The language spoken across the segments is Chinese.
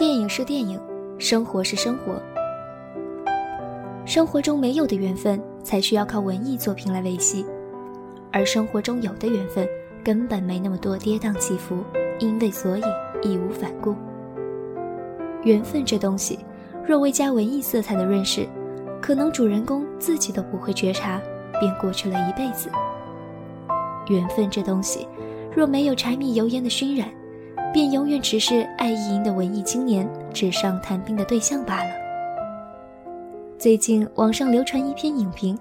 电影是电影，生活是生活。生活中没有的缘分，才需要靠文艺作品来维系；而生活中有的缘分，根本没那么多跌宕起伏，因为所以义无反顾。缘分这东西，若未加文艺色彩的润饰，可能主人公自己都不会觉察，便过去了一辈子。缘分这东西，若没有柴米油盐的熏染，便永远只是爱意淫的文艺青年纸上谈兵的对象罢了。最近网上流传一篇影评，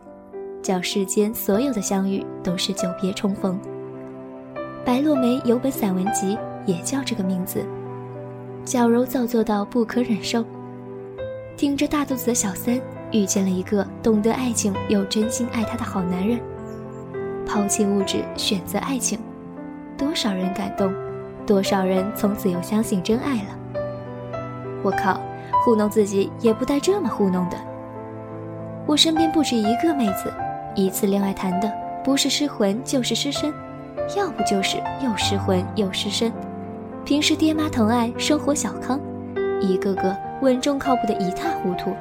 叫“世间所有的相遇都是久别重逢”。白落梅有本散文集也叫这个名字。矫揉造作到不可忍受，挺着大肚子的小三遇见了一个懂得爱情又真心爱她的好男人，抛弃物质选择爱情，多少人感动，多少人从此又相信真爱了。我靠，糊弄自己也不带这么糊弄的。我身边不止一个妹子，一次恋爱谈的不是失魂就是失身，要不就是又失魂又失身。平时爹妈疼爱，生活小康，一个个稳重靠谱的一塌糊涂。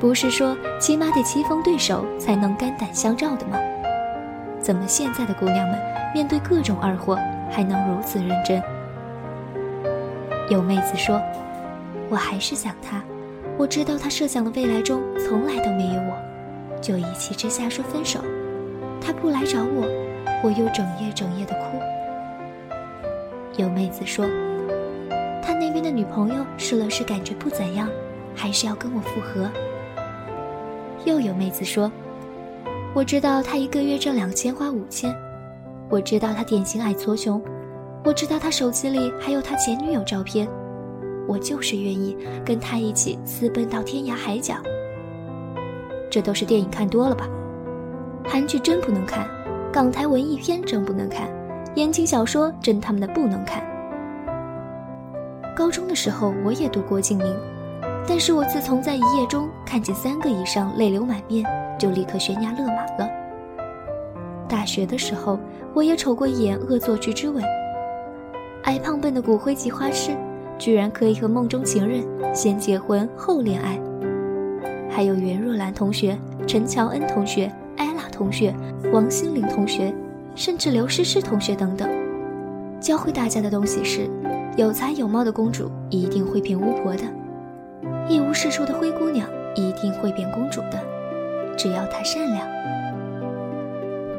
不是说起码得棋逢对手才能肝胆相照的吗？怎么现在的姑娘们面对各种二货还能如此认真？有妹子说：“我还是想他，我知道他设想的未来中从来都没有我，就一气之下说分手。他不来找我，我又整夜整夜的哭。”有妹子说，他那边的女朋友试了试，感觉不怎样，还是要跟我复合。又有妹子说，我知道他一个月挣两千，花五千，我知道他典型爱搓穷，我知道他手机里还有他前女友照片，我就是愿意跟他一起私奔到天涯海角。这都是电影看多了吧？韩剧真不能看，港台文艺片真不能看。言情小说真他妈的不能看。高中的时候我也读过静明，但是我自从在一夜中看见三个以上泪流满面，就立刻悬崖勒马了。大学的时候我也瞅过一眼恶作剧之吻，矮胖笨的骨灰级花痴，居然可以和梦中情人先结婚后恋爱。还有袁若兰同学、陈乔恩同学、艾拉同学、王心凌同学。甚至刘诗诗同学等等，教会大家的东西是：有才有貌的公主一定会变巫婆的，一无是处的灰姑娘一定会变公主的，只要她善良。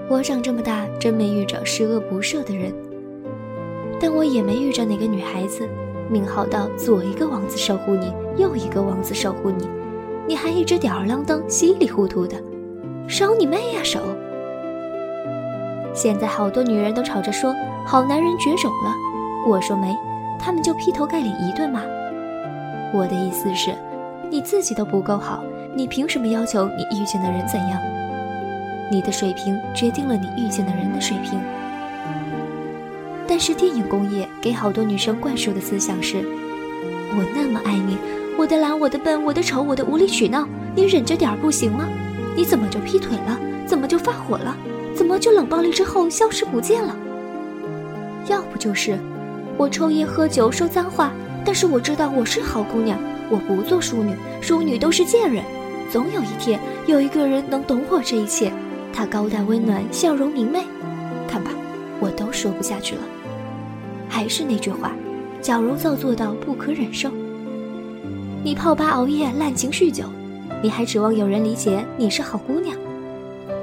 我长这么大真没遇着十恶不赦的人，但我也没遇着哪个女孩子命好到左一个王子守护你，右一个王子守护你，你还一直吊儿郎当、稀里糊涂的，守你妹呀守！现在好多女人都吵着说好男人绝种了，我说没，他们就劈头盖脸一顿骂。我的意思是，你自己都不够好，你凭什么要求你遇见的人怎样？你的水平决定了你遇见的人的水平。但是电影工业给好多女生灌输的思想是：我那么爱你，我的懒，我的笨，我的丑，我的无理取闹，你忍着点儿不行吗？你怎么就劈腿了？怎么就发火了？怎么就冷暴力之后消失不见了？要不就是我抽烟喝酒说脏话，但是我知道我是好姑娘，我不做淑女，淑女都是贱人。总有一天有一个人能懂我这一切，他高大温暖，笑容明媚。看吧，我都说不下去了。还是那句话，矫揉造作到不可忍受。你泡吧熬夜滥情酗酒，你还指望有人理解你是好姑娘？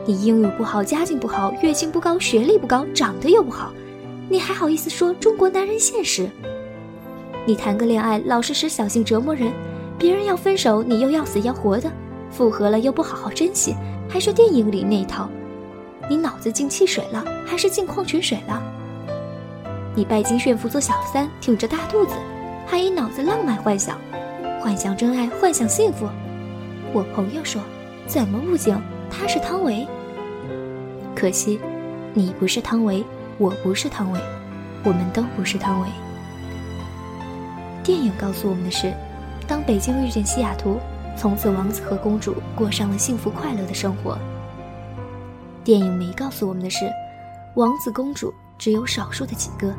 你英语不好，家境不好，月薪不高，学历不高，长得又不好，你还好意思说中国男人现实？你谈个恋爱老是使小心折磨人，别人要分手你又要死要活的，复合了又不好好珍惜，还是电影里那一套，你脑子进汽水了还是进矿泉水了？你拜金炫富做小三，挺着大肚子，还一脑子浪漫幻想，幻想真爱，幻想幸福。我朋友说，怎么不行？他是汤唯。可惜，你不是汤唯，我不是汤唯，我们都不是汤唯。电影告诉我们的是，当北京遇见西雅图，从此王子和公主过上了幸福快乐的生活。电影没告诉我们的是，王子公主只有少数的几个。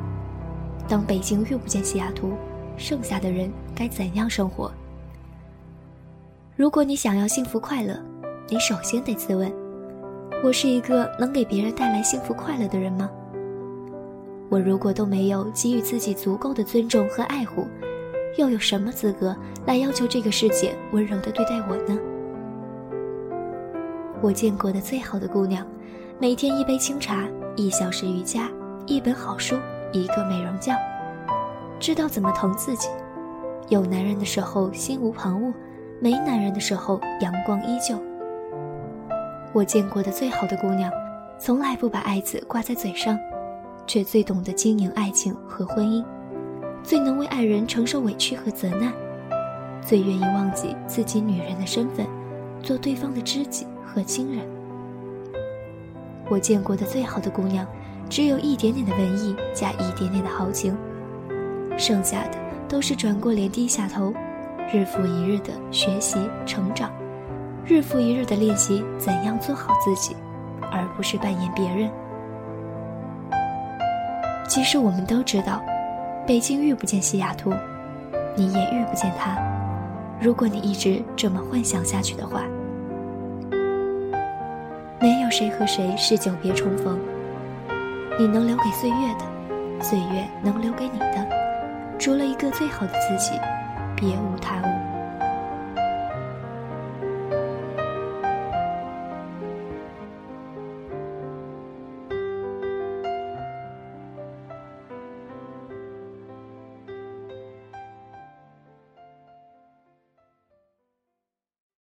当北京遇不见西雅图，剩下的人该怎样生活。如果你想要幸福快乐，你首先得自问：我是一个能给别人带来幸福快乐的人吗？我如果都没有给予自己足够的尊重和爱护，又有什么资格来要求这个世界温柔地对待我呢？我见过的最好的姑娘，每天一杯清茶，一小时瑜伽，一本好书，一个美容觉，知道怎么疼自己。有男人的时候心无旁骛，没男人的时候阳光依旧。我见过的最好的姑娘，从来不把爱字挂在嘴上。却最懂得经营爱情和婚姻，最能为爱人承受委屈和责难，最愿意忘记自己女人的身份，做对方的知己和亲人。我见过的最好的姑娘，只有一点点的文艺加一点点的豪情，剩下的都是转过脸低下头，日复一日的学习成长，日复一日的练习怎样做好自己，而不是扮演别人。其实我们都知道，北京遇不见西雅图，你也遇不见他。如果你一直这么幻想下去的话，没有谁和谁是久别重逢。你能留给岁月的，岁月能留给你的，除了一个最好的自己，别无他物。